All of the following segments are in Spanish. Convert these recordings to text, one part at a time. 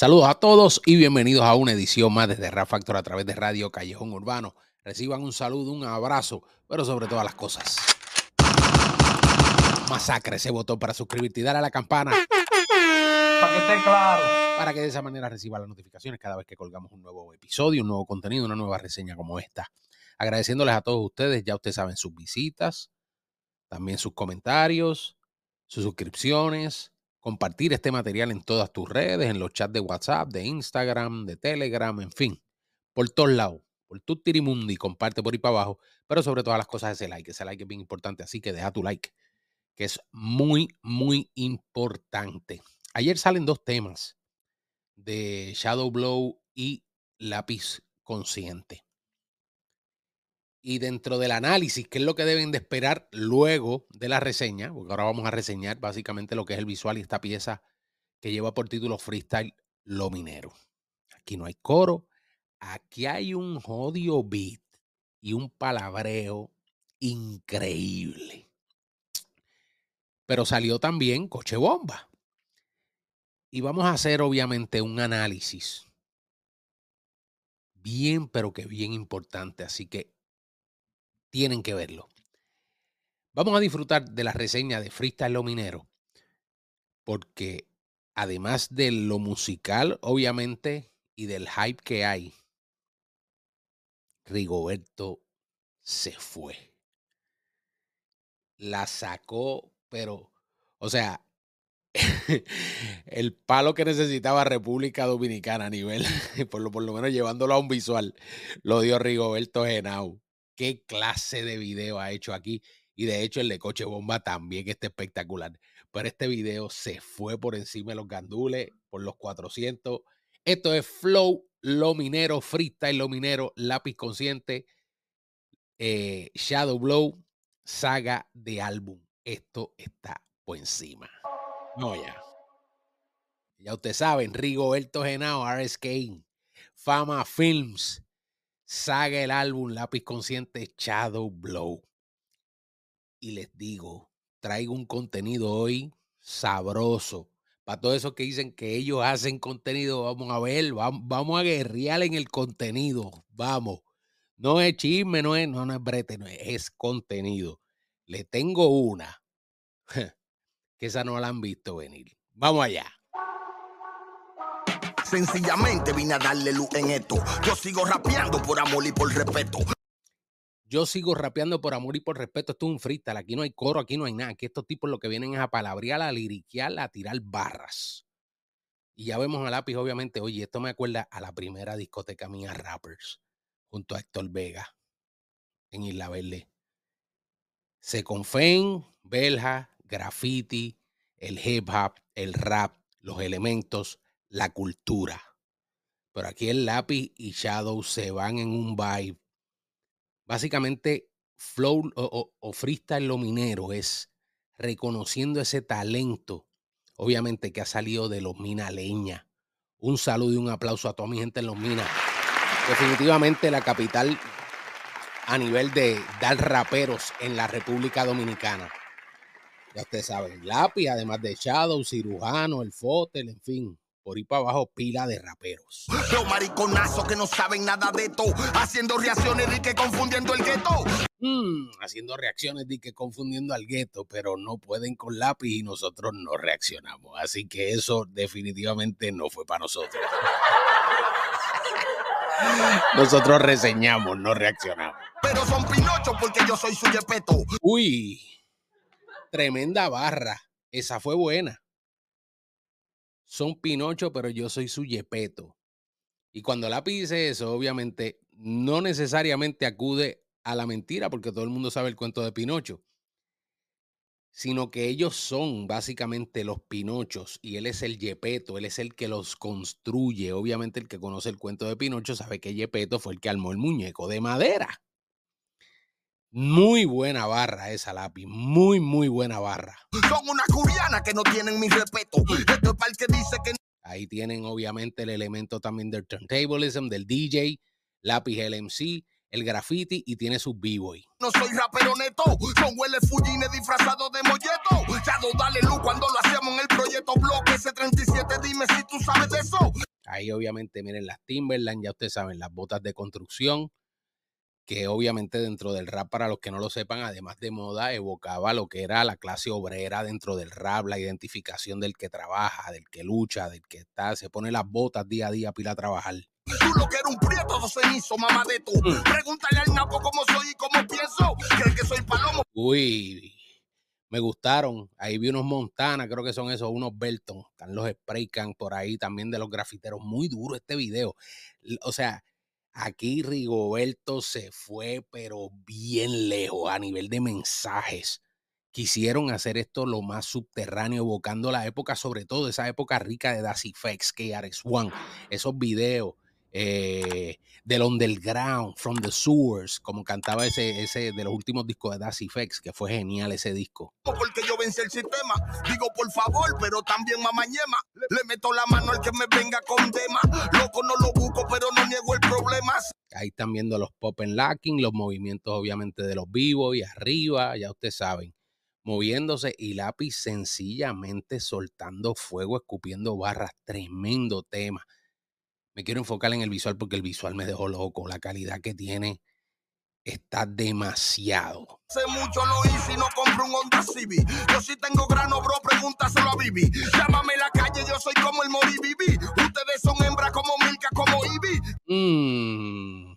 Saludos a todos y bienvenidos a una edición más desde Rap Factor a través de Radio Callejón Urbano. Reciban un saludo, un abrazo, pero sobre todas las cosas. Masacre ese botón para suscribirte y dar a la campana. Para que esté claro. Para que de esa manera reciba las notificaciones cada vez que colgamos un nuevo episodio, un nuevo contenido, una nueva reseña como esta. Agradeciéndoles a todos ustedes, ya ustedes saben, sus visitas, también sus comentarios, sus suscripciones, compartir este material en todas tus redes, en los chats de WhatsApp, de Instagram, de Telegram, en fin, por todos lados, por tu tirimundi, comparte por ahí para abajo, pero sobre todas las cosas ese like, ese like es bien importante, así que deja tu like, que es muy, muy importante. Ayer salen dos temas de Shadow Blow y Lápiz Consciente. Y dentro del análisis, ¿qué es lo que deben de esperar luego de la reseña? Porque ahora vamos a reseñar básicamente lo que es el visual y esta pieza que lleva por título Freestyle Lo Minero. Aquí no hay coro, aquí hay un odio beat y un palabreo increíble. Pero salió también Coche Bomba. Y vamos a hacer obviamente un análisis bien, pero que bien importante. Así que tienen que verlo. Vamos a disfrutar de la reseña de Freestyle Lo Minero, porque además de lo musical, obviamente, y del hype que hay, Rigoberto se fue. La sacó, pero, o sea, el palo que necesitaba República Dominicana a nivel, por lo, por lo menos llevándolo a un visual, lo dio Rigoberto Genau qué clase de video ha hecho aquí. Y de hecho, el de Coche Bomba también está espectacular. Pero este video se fue por encima de los gandules, por los 400. Esto es Flow, Lo Minero, Freestyle, Lo Minero, Lápiz Consciente, eh, Shadow Blow, saga de álbum. Esto está por encima. No, ya. Ya ustedes saben, Rigoberto Genao, RS Kane, Fama Films, saga el álbum Lápiz Consciente Shadow Blow. Y les digo, traigo un contenido hoy sabroso. Para todos esos que dicen que ellos hacen contenido, vamos a ver, vamos, a guerrear en el contenido. Vamos. No es chisme, no es, no, no es brete, no es, es contenido. Le tengo una que esa no la han visto venir. Vamos allá. Sencillamente vine a darle luz en esto. Yo sigo rapeando por amor y por respeto. Yo sigo rapeando por amor y por respeto. Esto es un freestyle. Aquí no hay coro, aquí no hay nada. Aquí estos tipos lo que vienen es a palabrear, a liriquear, a tirar barras. Y ya vemos a lápiz, obviamente. Oye, esto me acuerda a la primera discoteca mía, Rappers, junto a Héctor Vega, en Isla Verde. Se confen, Belja, graffiti, el hip hop, el rap, los elementos, la cultura. Pero aquí el lápiz y Shadow se van en un vibe. Básicamente, flow o, o, freestyle lo minero es reconociendo ese talento, obviamente que ha salido de los Mina Leña. Un saludo y un aplauso a toda mi gente en los Minas. Definitivamente la capital a nivel de dar raperos en la República Dominicana. Ya ustedes saben, lápiz, además de Shadow, cirujano, el Fotel, en fin, por ahí para abajo pila de raperos. Los mariconazos que no saben nada de esto, haciendo reacciones de que confundiendo el gueto. Mm, haciendo reacciones de que confundiendo al gueto, pero no pueden con lápiz y nosotros no reaccionamos. Así que eso definitivamente no fue para nosotros. nosotros reseñamos, no reaccionamos. Pero son Pinocho porque yo soy su yepeto. Uy, tremenda barra. Esa fue buena son Pinocho, pero yo soy su Yepeto. Y cuando Lápiz dice eso, obviamente no necesariamente acude a la mentira, porque todo el mundo sabe el cuento de Pinocho, sino que ellos son básicamente los Pinochos y él es el Yepeto, él es el que los construye. Obviamente el que conoce el cuento de Pinocho sabe que Yepeto fue el que armó el muñeco de madera. Muy buena barra esa lápiz, muy, muy buena barra. Son una curiana que no tienen mi respeto. Esto es para el que dice que. Ahí tienen obviamente el elemento también del turntablism, del DJ, lápiz LMC, el graffiti y tiene su b-boy. No soy rapero neto, son huele fujines disfrazados de molleto. Ya no dale luz cuando lo hacemos en el proyecto Bloque S37, dime si tú sabes de eso. Ahí obviamente, miren las Timberland, ya ustedes saben, las botas de construcción, que obviamente dentro del rap, para los que no lo sepan, además de moda, evocaba lo que era la clase obrera dentro del rap, la identificación del que trabaja, del que lucha, del que está, se pone las botas día a día para ir a trabajar. Tú lo que eres un prieto cenizo, mamá de tú. Pregúntale al napo cómo soy y cómo pienso. ¿Crees que soy palomo? Uy, me gustaron. Ahí vi unos Montana, creo que son esos, unos Belton. Están los Spray Can por ahí también de los grafiteros. Muy duro este video. O sea, aquí Rigoberto se fue, pero bien lejos a nivel de mensajes. Quisieron hacer esto lo más subterráneo, evocando la época, sobre todo esa época rica de Das Effects, KRS-One, esos videos eh, del underground, from the sewers, como cantaba ese, ese de los últimos discos de Das Effects, que fue genial ese disco. Porque yo vencí el sistema. Digo por favor, pero también mamañema. Le meto la mano al que me venga con tema. Loco no lo busco, pero no niego el problema. Ahí están viendo los pop and locking, los movimientos obviamente de los vivos y arriba, ya ustedes saben, moviéndose y lápiz sencillamente soltando fuego, escupiendo barras, tremendo tema me quiero enfocar en el visual porque el visual me dejó loco. La calidad que tiene está demasiado. Hace mucho lo hice y no compro un Honda Civic. Yo sí tengo grano, bro, pregúntaselo a Bibi. Llámame la calle, yo soy como el Mori Bibi. Ustedes son hembras como Milka, como Ivy. Mm.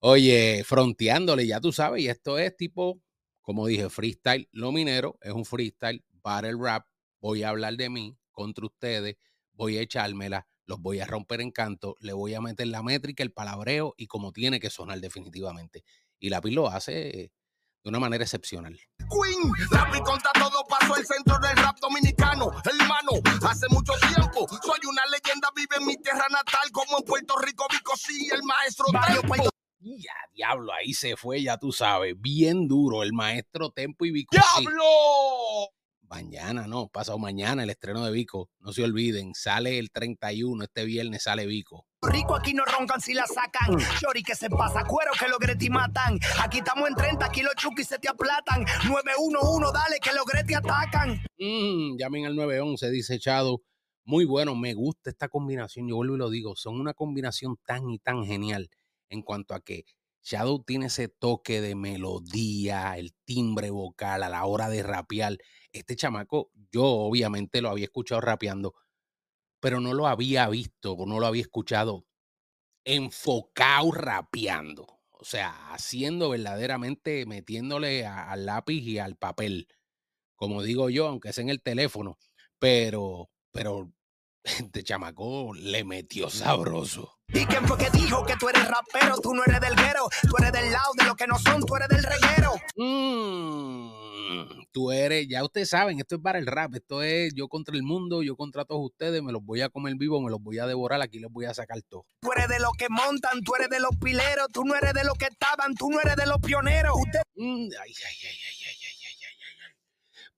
Oye, fronteándole, ya tú sabes, y esto es tipo, como dije, freestyle. Lo minero es un freestyle, battle rap. Voy a hablar de mí contra ustedes, voy a echármela los voy a romper en canto, le voy a meter la métrica, el palabreo y como tiene que sonar definitivamente. Y Lápiz lo hace de una manera excepcional. Queen, Lápiz conta todo pasó el centro del rap dominicano. Hermano, hace mucho tiempo soy una leyenda, vive en mi tierra natal como en Puerto Rico, Vico sí, el maestro Tempo. Ya, diablo, ahí se fue, ya tú sabes, bien duro el maestro Tempo y Vico. ¡Diablo! Mañana, no, pasado mañana el estreno de Vico. No se olviden, sale el 31, este viernes sale Vico. Rico aquí no roncan si la sacan. Chori que se pasa cuero que los Greti matan. Aquí estamos en 30, aquí los chuki se te aplatan. 911, dale que los Greti atacan. Mm, llamen al 911, dice Chado. Muy bueno, me gusta esta combinación. Yo vuelvo y lo digo, son una combinación tan y tan genial en cuanto a que Shadow tiene ese toque de melodía, el timbre vocal a la hora de rapear este chamaco, yo obviamente lo había escuchado rapeando, pero no lo había visto no lo había escuchado enfocado rapeando. O sea, haciendo verdaderamente, metiéndole al lápiz y al papel. Como digo yo, aunque sea en el teléfono. Pero, pero este chamaco le metió sabroso. ¿Y quién fue que dijo que tú eres rapero? Tú no eres del guero, tú eres del lado de lo que no son, tú eres del reguero. Mm, tú eres, ya ustedes saben, esto es para el rap, esto es yo contra el mundo, yo contra todos ustedes, me los voy a comer vivo, me los voy a devorar, aquí les voy a sacar todo. Tú eres de los que montan, tú eres de los pileros, tú no eres de los que estaban, tú no eres de los pioneros. Mm, ay, ay, ay, ay,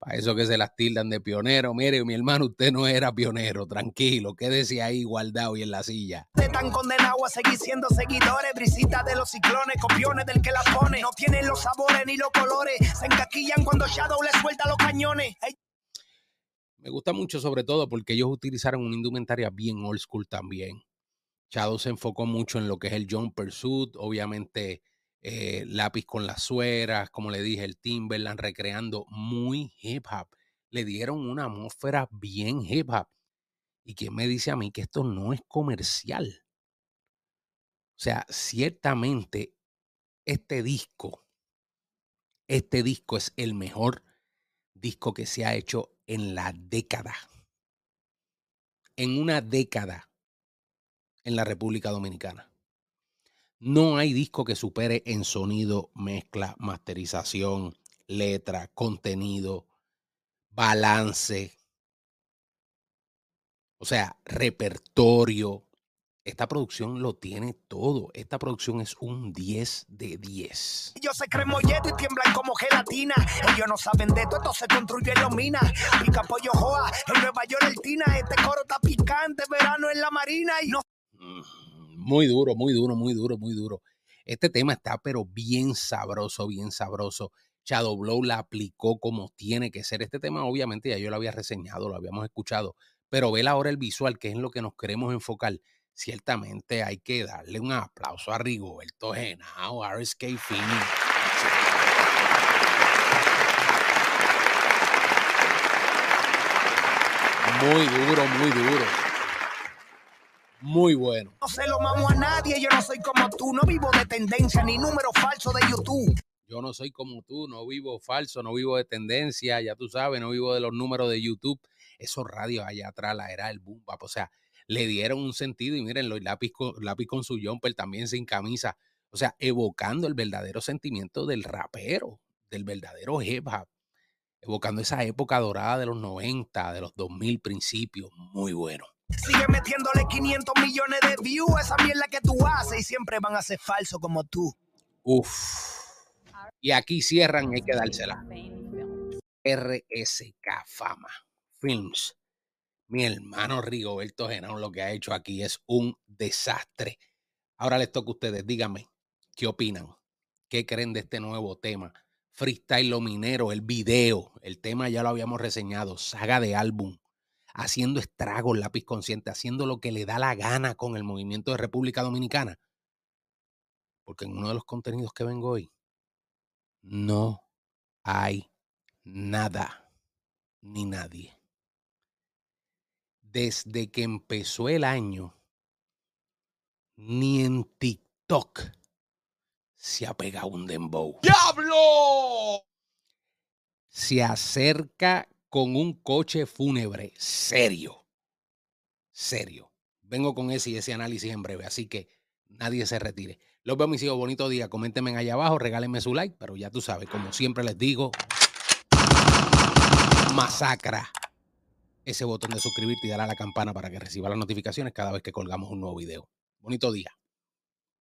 Para eso que se las tildan de pionero. Mire, mi hermano, usted no era pionero. Tranquilo, quédese ahí guardado y en la silla. Están condenados a seguir siendo seguidores. Brisitas de los ciclones, copiones del que la pone. No tienen los sabores ni los colores. Se encaquillan cuando Shadow le suelta los cañones. Me gusta mucho, sobre todo, porque ellos utilizaron una indumentaria bien old school también. Shadow se enfocó mucho en lo que es el John Pursuit, obviamente eh, lápiz con las sueras, como le dije, el Timberland recreando muy hip hop. Le dieron una atmósfera bien hip hop. ¿Y quién me dice a mí que esto no es comercial? O sea, ciertamente este disco, este disco es el mejor disco que se ha hecho en la década. En una década en la República Dominicana. No hay disco que supere en sonido, mezcla, masterización, letra, contenido, balance. O sea, repertorio. Esta producción lo tiene todo. Esta producción es un 10 de 10. Ellos se creen molleto y tiemblan como gelatina. Ellos no saben de esto, esto se construye en los minas. Pica pollo joa, en Nueva York el Tina. Este coro está picante, verano en la marina y no. Muy duro, muy duro, muy duro, muy duro. Este tema está pero bien sabroso, bien sabroso. Shadow Blow la aplicó como tiene que ser. Este tema obviamente ya yo lo había reseñado, lo habíamos escuchado, pero ver ahora el visual, que es en lo que nos queremos enfocar, ciertamente hay que darle un aplauso a Rigoberto Genao, RSK Phoenix. Muy duro, muy duro. Muy bueno. No se lo mamo a nadie, yo no soy como tú, no vivo de tendencia ni número falso de YouTube. Yo no soy como tú, no vivo falso, no vivo de tendencia, ya tú sabes, no vivo de los números de YouTube. Esos radios allá atrás, la era el boom bap, o sea, le dieron un sentido y miren, los lápiz con, lápiz con su jumper también sin camisa, o sea, evocando el verdadero sentimiento del rapero, del verdadero hip hop, evocando esa época dorada de los 90, de los 2000 principios, muy bueno. Sigue metiéndole 500 millones de views a esa mierda que tú haces y siempre van a ser falsos como tú. Uf. Y aquí cierran, hay que dársela. RSK Fama Films. Mi hermano Rigoberto Genao lo que ha hecho aquí es un desastre. Ahora les toca a ustedes, díganme, ¿qué opinan? ¿Qué creen de este nuevo tema? Freestyle Lo Minero, el video, el tema ya lo habíamos reseñado, saga de álbum, haciendo estragos lápiz consciente, haciendo lo que le da la gana con el movimiento de República Dominicana. Porque en uno de los contenidos que vengo hoy, no hay nada ni nadie. Desde que empezó el año, ni en TikTok se ha pegado un dembow. ¡Diablo! Se acerca con un coche fúnebre serio. Serio. Vengo con ese y ese análisis en breve, así que nadie se retire. Los veo, mis hijos. Bonito día. Coméntenme allá abajo, regálenme su like, pero ya tú sabes, como siempre les digo, masacra ese botón de suscribirte y darle a la campana para que reciba las notificaciones cada vez que colgamos un nuevo video. Bonito día.